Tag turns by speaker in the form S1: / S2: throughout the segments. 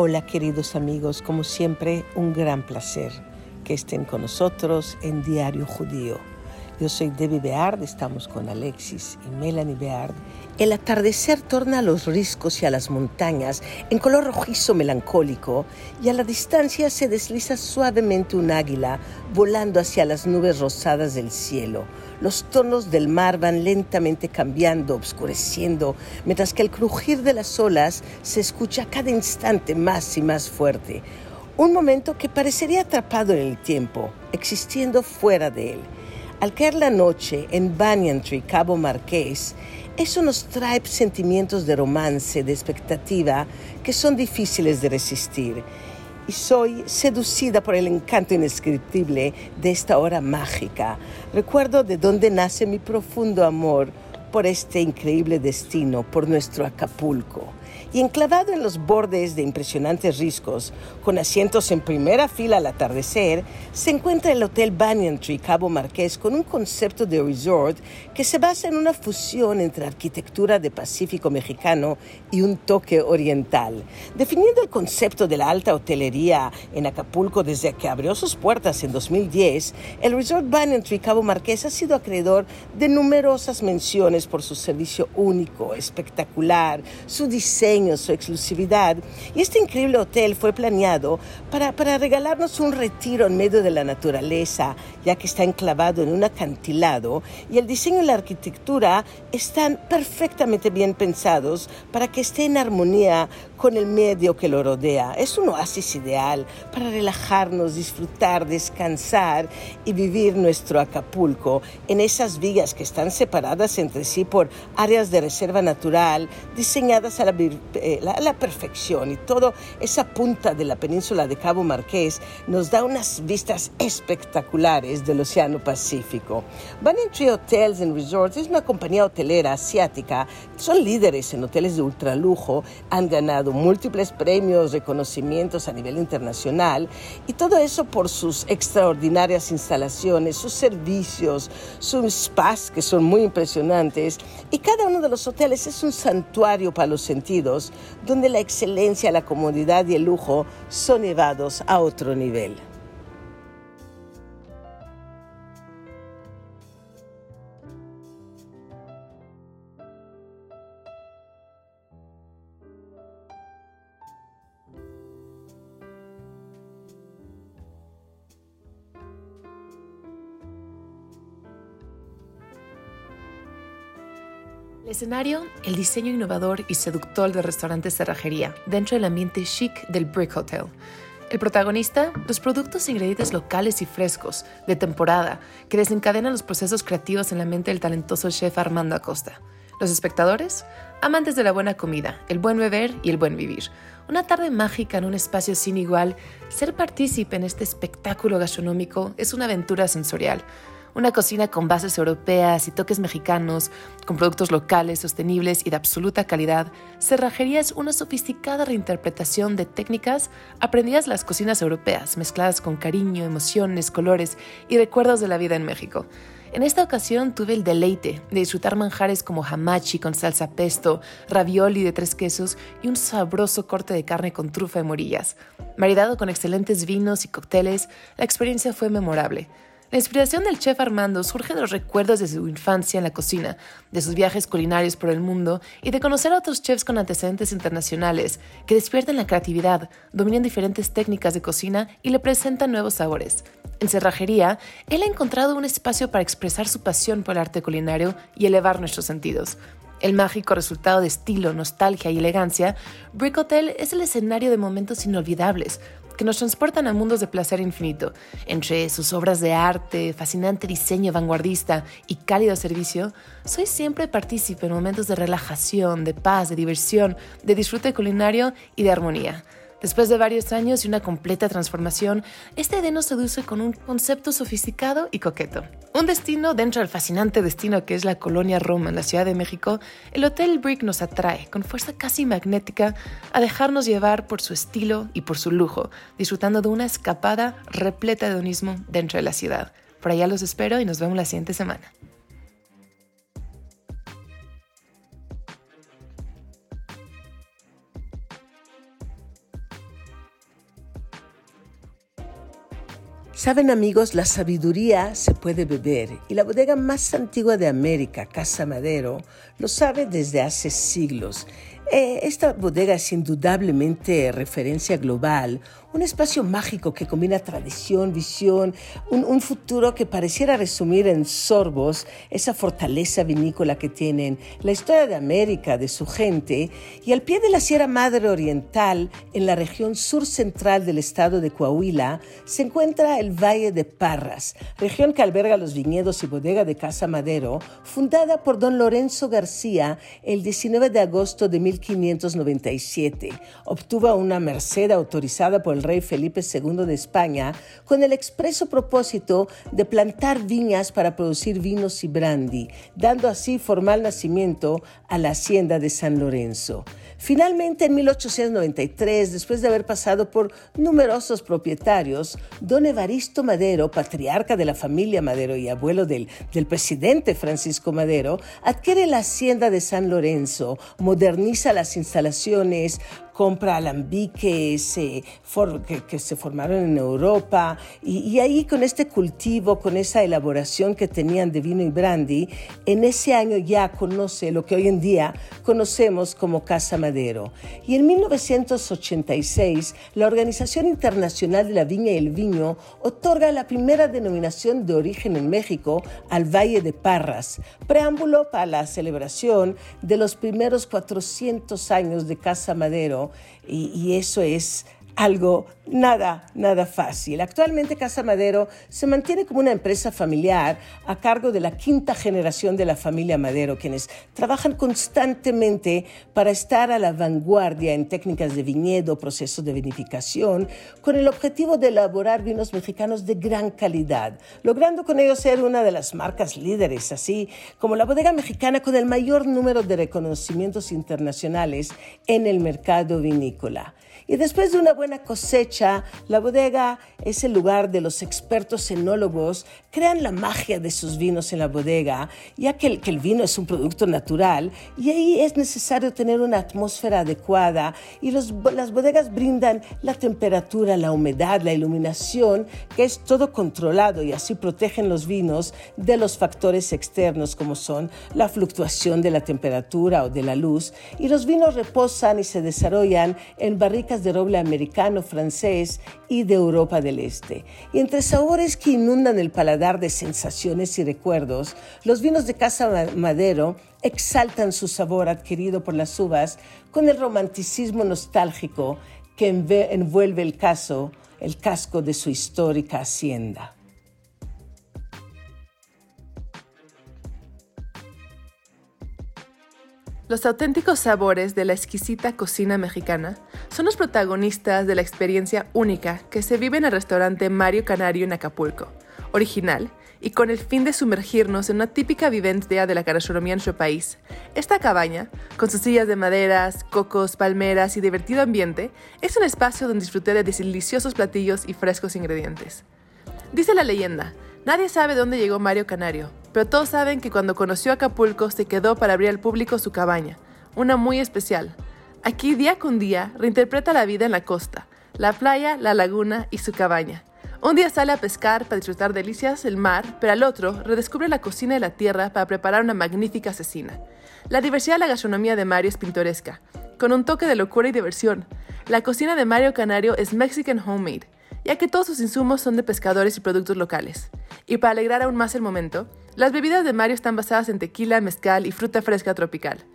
S1: Hola queridos amigos, como siempre un gran placer que estén con nosotros en Diario Judío. Yo soy Debbie Beard, estamos con Alexis y Melanie Beard. El atardecer torna a los riscos y a las montañas en color rojizo melancólico y a la distancia se desliza suavemente un águila volando hacia las nubes rosadas del cielo. Los tonos del mar van lentamente cambiando, obscureciendo, mientras que el crujir de las olas se escucha cada instante más y más fuerte. Un momento que parecería atrapado en el tiempo, existiendo fuera de él. Al caer la noche en Banyan Tree, Cabo Marqués, eso nos trae sentimientos de romance, de expectativa, que son difíciles de resistir. Y soy seducida por el encanto indescriptible de esta hora mágica. Recuerdo de dónde nace mi profundo amor por este increíble destino, por nuestro Acapulco y enclavado en los bordes de impresionantes riscos, con asientos en primera fila al atardecer, se encuentra el Hotel Banyan Tree Cabo Marqués con un concepto de resort que se basa en una fusión entre arquitectura de Pacífico mexicano y un toque oriental. Definiendo el concepto de la alta hotelería en Acapulco desde que abrió sus puertas en 2010, el Resort Banyan Tree Cabo Marqués ha sido acreedor de numerosas menciones por su servicio único, espectacular, su diseño, su exclusividad. Y este increíble hotel fue planeado para, para regalarnos un retiro en medio de la naturaleza, ya que está enclavado en un acantilado y el diseño y la arquitectura están perfectamente bien pensados para que esté en armonía con el medio que lo rodea. Es un oasis ideal para relajarnos, disfrutar, descansar y vivir nuestro Acapulco en esas villas que están separadas entre sí por áreas de reserva natural diseñadas a la, eh, la, perfección y toda esa punta de la península de Cabo Marqués nos da unas vistas espectaculares del Océano Pacífico. Banyan Tree Hotels and Resorts es una compañía hotelera asiática, son líderes en hoteles de ultralujo, han ganado múltiples premios, reconocimientos a nivel internacional y todo eso por sus extraordinarias instalaciones, sus servicios, sus spas que son muy impresionantes y cada uno de los hoteles es un santuario para los sentidos donde la excelencia, la comodidad y el lujo son llevados a otro nivel.
S2: Escenario, el diseño innovador y seductor del restaurante Cerrajería, dentro del ambiente chic del Brick Hotel. El protagonista, los productos e ingredientes locales y frescos, de temporada, que desencadenan los procesos creativos en la mente del talentoso chef Armando Acosta. Los espectadores, amantes de la buena comida, el buen beber y el buen vivir. Una tarde mágica en un espacio sin igual, ser partícipe en este espectáculo gastronómico es una aventura sensorial una cocina con bases europeas y toques mexicanos, con productos locales, sostenibles y de absoluta calidad, Cerrajería es una sofisticada reinterpretación de técnicas aprendidas en las cocinas europeas, mezcladas con cariño, emociones, colores y recuerdos de la vida en México. En esta ocasión tuve el deleite de disfrutar manjares como hamachi con salsa pesto, ravioli de tres quesos y un sabroso corte de carne con trufa y morillas. Maridado con excelentes vinos y cócteles, la experiencia fue memorable. La inspiración del chef Armando surge de los recuerdos de su infancia en la cocina, de sus viajes culinarios por el mundo y de conocer a otros chefs con antecedentes internacionales que despiertan la creatividad, dominan diferentes técnicas de cocina y le presentan nuevos sabores. En Cerrajería, él ha encontrado un espacio para expresar su pasión por el arte culinario y elevar nuestros sentidos. El mágico resultado de estilo, nostalgia y elegancia, Brick Hotel es el escenario de momentos inolvidables, que nos transportan a mundos de placer infinito. Entre sus obras de arte, fascinante diseño vanguardista y cálido servicio, soy siempre partícipe en momentos de relajación, de paz, de diversión, de disfrute culinario y de armonía. Después de varios años y una completa transformación, este Edén nos seduce con un concepto sofisticado y coqueto. Un destino dentro del fascinante destino que es la colonia Roma en la Ciudad de México, el Hotel Brick nos atrae con fuerza casi magnética a dejarnos llevar por su estilo y por su lujo, disfrutando de una escapada repleta de hedonismo dentro de la ciudad. Por allá los espero y nos vemos la siguiente semana.
S1: Saben amigos, la sabiduría se puede beber y la bodega más antigua de América, Casa Madero, lo sabe desde hace siglos. Eh, esta bodega es indudablemente referencia global, un espacio mágico que combina tradición, visión, un, futuro que pareciera resumir en sorbos esa fortaleza vinícola que tienen, la historia de América, de su gente, y al pie de la Sierra Madre Oriental, en la región sur central del estado de Coahuila, se encuentra el Valle de Parras, región que alberga los viñedos y bodega de Casa Madero, fundada por don Lorenzo García el 19 de agosto de 1597. Obtuvo una merced autorizada por el rey Felipe II de España con el expreso propósito de plantar viñas para producir vinos y brandy, dando así formal nacimiento a la hacienda de San Lorenzo. Finalmente, en 1893, después de haber pasado por numerosos propietarios, don Evaristo Madero, patriarca de la familia Madero y abuelo del, del presidente Francisco Madero, adquiere la hacienda de San Lorenzo, moderniza las instalaciones, compra alambiques eh, que, se formaron en Europa y, ahí con este cultivo, con esa elaboración que tenían de vino y brandy, en ese año ya conoce lo que hoy en día conocemos como Casa Madero. Y en 1986 la Organización Internacional de la Viña y el Vino otorga la primera denominación de origen en México al Valle de Parras, preámbulo para la celebración de los primeros 400 años de Casa Madero y, eso es algo nada, nada fácil. Actualmente Casa Madero se mantiene como una empresa familiar a cargo de la quinta generación de la familia Madero, quienes trabajan constantemente para estar a la vanguardia en técnicas de viñedo, procesos de vinificación, con el objetivo de elaborar vinos mexicanos de gran calidad, logrando con ello ser una de las marcas líderes, así como la bodega mexicana con el mayor número de reconocimientos internacionales en el mercado vinícola. Y después de una buena cosecha, la bodega es el lugar de los expertos enólogos, crean la magia de sus vinos en la bodega, ya que el, que el vino es un producto natural y ahí es necesario tener una atmósfera adecuada y los, las bodegas brindan la temperatura, la humedad, la iluminación, que es todo controlado y así protegen los vinos de los factores externos como son la fluctuación de la temperatura o de la luz y los vinos reposan y se desarrollan en barricas de roble americano, francés y de Europa del Este. Y entre sabores que inundan el paladar de sensaciones y recuerdos, los vinos de Casa Madero exaltan su sabor adquirido por las uvas con el romanticismo nostálgico que envuelve el caso, el casco de su histórica hacienda.
S2: Los auténticos sabores de la exquisita cocina mexicana son los protagonistas de la experiencia única que se vive en el restaurante Mario Canario en Acapulco, original y con el fin de sumergirnos en una típica vivencia de la gastronomía en nuestro país. Esta cabaña, con sus sillas de maderas, cocos, palmeras y divertido ambiente, es un espacio donde disfruté de deliciosos platillos y frescos ingredientes. Dice la leyenda, nadie sabe dónde llegó Mario Canario, pero todos saben que cuando conoció Acapulco se quedó para abrir al público su cabaña, una muy especial. Aquí día con día reinterpreta la vida en la costa, la playa, la laguna y su cabaña. Un día sale a pescar para disfrutar delicias del mar, pero al otro redescubre la cocina de la tierra para preparar una magnífica asesina. La diversidad de la gastronomía de Mario es pintoresca, con un toque de locura y diversión. La cocina de Mario Canario es Mexican homemade, ya que todos sus insumos son de pescadores y productos locales. Y para alegrar aún más el momento, las bebidas de Mario están basadas en tequila, mezcal y fruta fresca tropical.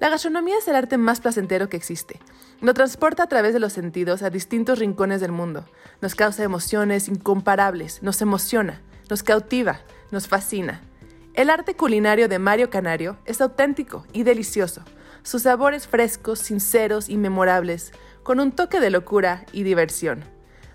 S2: La gastronomía es el arte más placentero que existe. Nos transporta a través de los sentidos a distintos rincones del mundo. Nos causa emociones incomparables, nos emociona, nos cautiva, nos fascina. El arte culinario de Mario Canario es auténtico y delicioso. Sus sabores frescos, sinceros y memorables, con un toque de locura y diversión.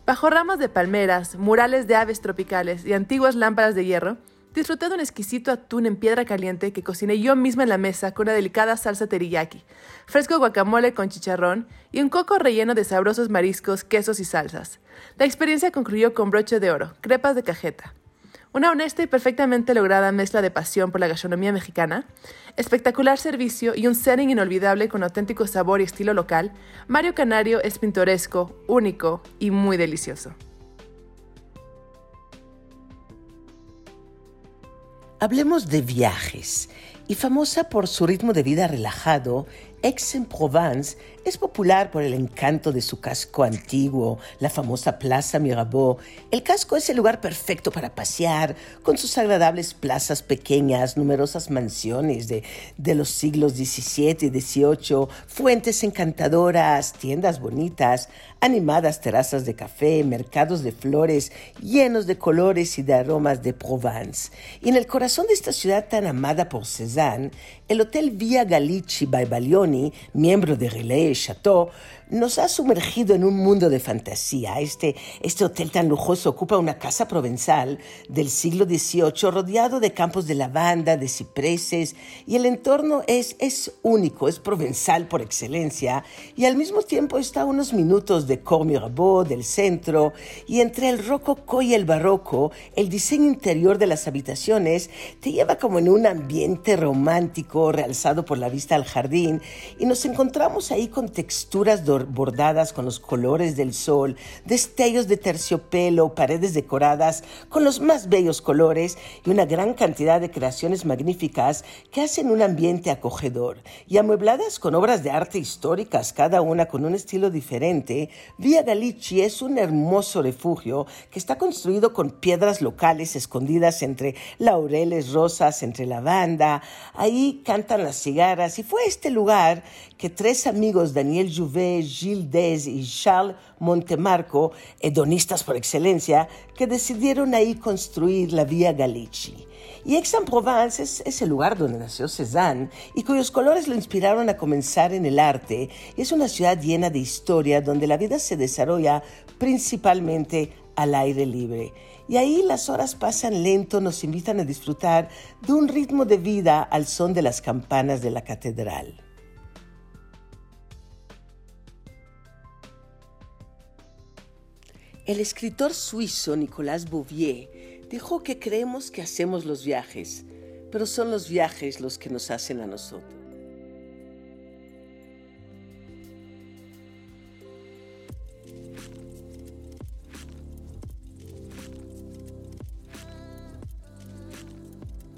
S2: Bajo ramas de palmeras, murales de aves tropicales y antiguas lámparas de hierro, Disfruté de un exquisito atún en piedra caliente que cociné yo misma en la mesa con una delicada salsa teriyaki, fresco guacamole con chicharrón y un coco relleno de sabrosos mariscos, quesos y salsas. La experiencia concluyó con broche de oro, crepas de cajeta. Una honesta y perfectamente lograda mezcla de pasión por la gastronomía mexicana, espectacular servicio y un setting inolvidable con auténtico sabor y estilo local, Mario Canario es pintoresco, único y muy delicioso.
S1: Hablemos de viajes. Y famosa por su ritmo de vida relajado, Aix-en-Provence es popular por el encanto de su casco antiguo, la famosa Plaza Mirabeau. El casco es el lugar perfecto para pasear, con sus agradables plazas pequeñas, numerosas mansiones de, de los siglos XVII y XVIII, fuentes encantadoras, tiendas bonitas, animadas terrazas de café, mercados de flores llenos de colores y de aromas de Provence. Y en el corazón de esta ciudad tan amada por Cézanne, el Hotel Via Galici by Balioni, miembro de Relais Chateau, nos ha sumergido en un mundo de fantasía. Este, este hotel tan lujoso ocupa una casa provenzal del siglo XVIII rodeado de campos de lavanda, de cipreses, y el entorno es, es único, es provenzal por excelencia, y al mismo tiempo está a unos minutos de Cour Mirabeau, del centro, y entre el rococó y el barroco, el diseño interior de las habitaciones te lleva como en un ambiente romántico realzado por la vista al jardín, y nos encontramos ahí con texturas bordadas con los colores del sol, destellos de terciopelo, paredes decoradas con los más bellos colores y una gran cantidad de creaciones magníficas que hacen un ambiente acogedor. Y amuebladas con obras de arte históricas, cada una con un estilo diferente, Via Galici es un hermoso refugio que está construido con piedras locales escondidas entre laureles rosas, entre lavanda. Ahí cantan las cigarras y fue este lugar que tres amigos, Daniel Jouvet, Gilles Dez y Charles Montemarco, hedonistas por excelencia, que decidieron ahí construir la Vía Galici. Y Aix-en-Provence es, es, el lugar donde nació Cézanne y cuyos colores lo inspiraron a comenzar en el arte. Es una ciudad llena de historia donde la vida se desarrolla principalmente al aire libre. Y ahí las horas pasan lento, nos invitan a disfrutar de un ritmo de vida al son de las campanas de la catedral. El escritor suizo Nicolas Bouvier dijo que creemos que hacemos los viajes, pero son los viajes los que nos hacen a nosotros.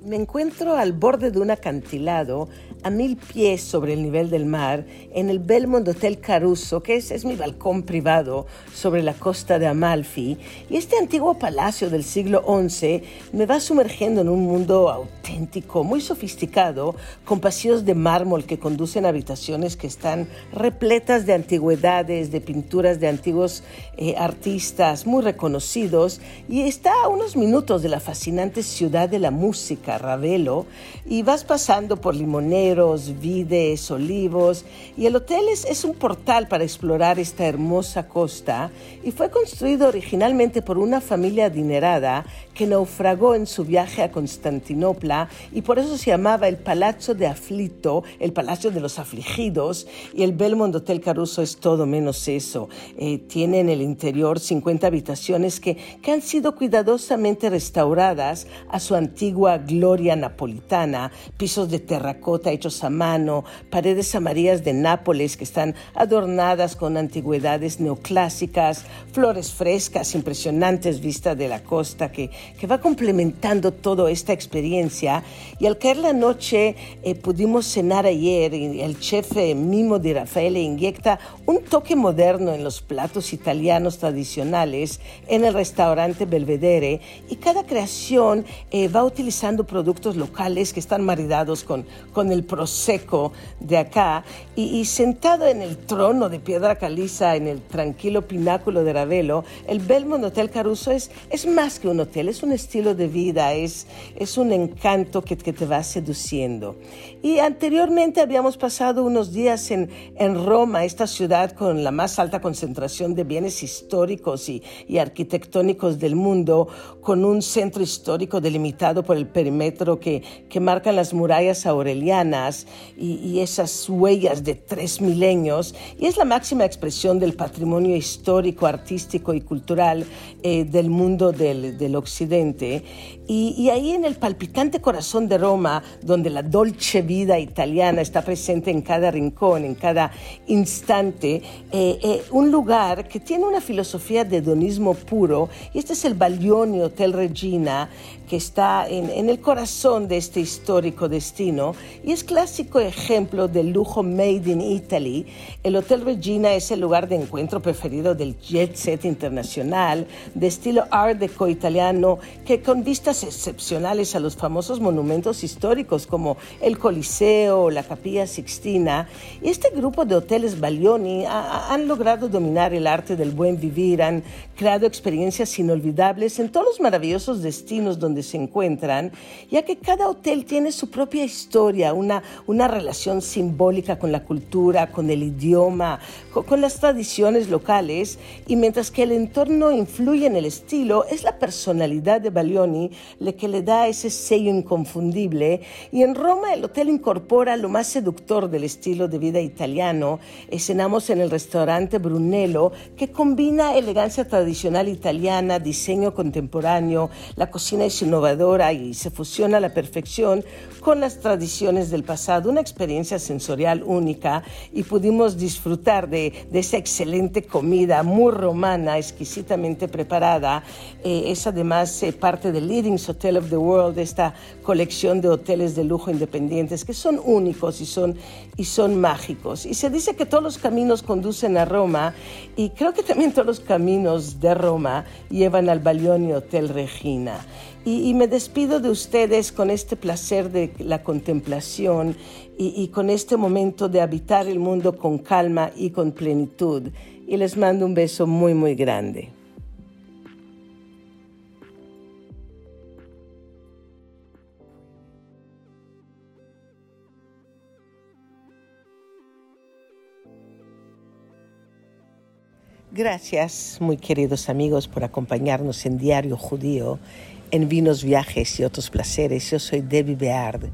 S1: Me encuentro al borde de un acantilado a mil pies sobre el nivel del mar en el Belmont Hotel Caruso, que es, es, mi balcón privado sobre la costa de Amalfi. Y este antiguo palacio del siglo XI me va sumergiendo en un mundo auténtico, muy sofisticado, con pasillos de mármol que conducen a habitaciones que están repletas de antigüedades, de pinturas de antiguos eh, artistas muy reconocidos. Y está a unos minutos de la fascinante ciudad de la música, Ravelo, y vas pasando por Limonero, vides, olivos, y el hotel es, es un portal para explorar esta hermosa costa. Y fue construido originalmente por una familia adinerada que naufragó en su viaje a Constantinopla. Y por eso se llamaba el Palazzo de Aflito, el Palacio de los Afligidos, y el Belmont Hotel Caruso es todo menos eso. Eh, tiene en el interior 50 habitaciones que, que han sido cuidadosamente restauradas a su antigua gloria napolitana, pisos de terracota hechos a mano, paredes amarillas de Nápoles que están adornadas con antigüedades neoclásicas, flores frescas, impresionantes vistas de la costa que, que va complementando toda esta experiencia. Y al caer la noche eh, pudimos cenar ayer y el chef eh, Mimo de Rafael inyecta un toque moderno en los platos italianos tradicionales en el restaurante Belvedere y cada creación eh, va utilizando productos locales que están maridados con, con el Prosecco de acá y, sentado en el trono de piedra caliza en el tranquilo pináculo de Ravelo, el Belmont Hotel Caruso es, es más que un hotel, es un estilo de vida, es, es un encanto que, que te va seduciendo. Y anteriormente habíamos pasado unos días en, en Roma, esta ciudad con la más alta concentración de bienes históricos y, y arquitectónicos del mundo, con un centro histórico delimitado por el perímetro que, que marcan las murallas aurelianas ruinas y, esas huellas de tres milenios, y es la máxima expresión del patrimonio histórico, artístico y cultural eh, del mundo del, del occidente. Y, ahí en el palpitante corazón de Roma, donde la dolce vida italiana está presente en cada rincón, en cada instante, eh, eh, un lugar que tiene una filosofía de hedonismo puro, y este es el Baglioni Hotel Regina, que está en, el corazón de este histórico destino y es clásico ejemplo del lujo made in Italy. El Hotel Regina es el lugar de encuentro preferido del jet set internacional de estilo art deco italiano que con vistas excepcionales a los famosos monumentos históricos como el Coliseo, la Capilla Sixtina. Este grupo de hoteles Baglioni han logrado dominar el arte del buen vivir, han creado experiencias inolvidables en todos los maravillosos destinos donde se encuentran, ya que cada hotel tiene su propia historia, una, una relación simbólica con la cultura, con el idioma, con, las tradiciones locales, y mientras que el entorno influye en el estilo, es la personalidad de Baglioni la que le da ese sello inconfundible, y en Roma el hotel incorpora lo más seductor del estilo de vida italiano. Escenamos en el restaurante Brunello, que combina elegancia tradicional italiana, diseño contemporáneo, la cocina es innovadora y se fusiona a la perfección con las tradiciones del pasado, una experiencia sensorial única y pudimos disfrutar de, esa excelente comida muy romana, exquisitamente preparada. Eh, es además eh, parte del Leading Hotel of the World, esta colección de hoteles de lujo independientes que son únicos y son, y son mágicos. Y se dice que todos los caminos conducen a Roma y creo que también todos los caminos de Roma llevan al Baglioni Hotel Regina. Y, me despido de ustedes con este placer de la contemplación y, y con este momento de habitar el mundo con calma y con plenitud. Y les mando un beso muy, muy grande. Gracias, muy queridos amigos, por acompañarnos en Diario Judío en vinos, viajes y otros placeres. Yo soy Debbie Beard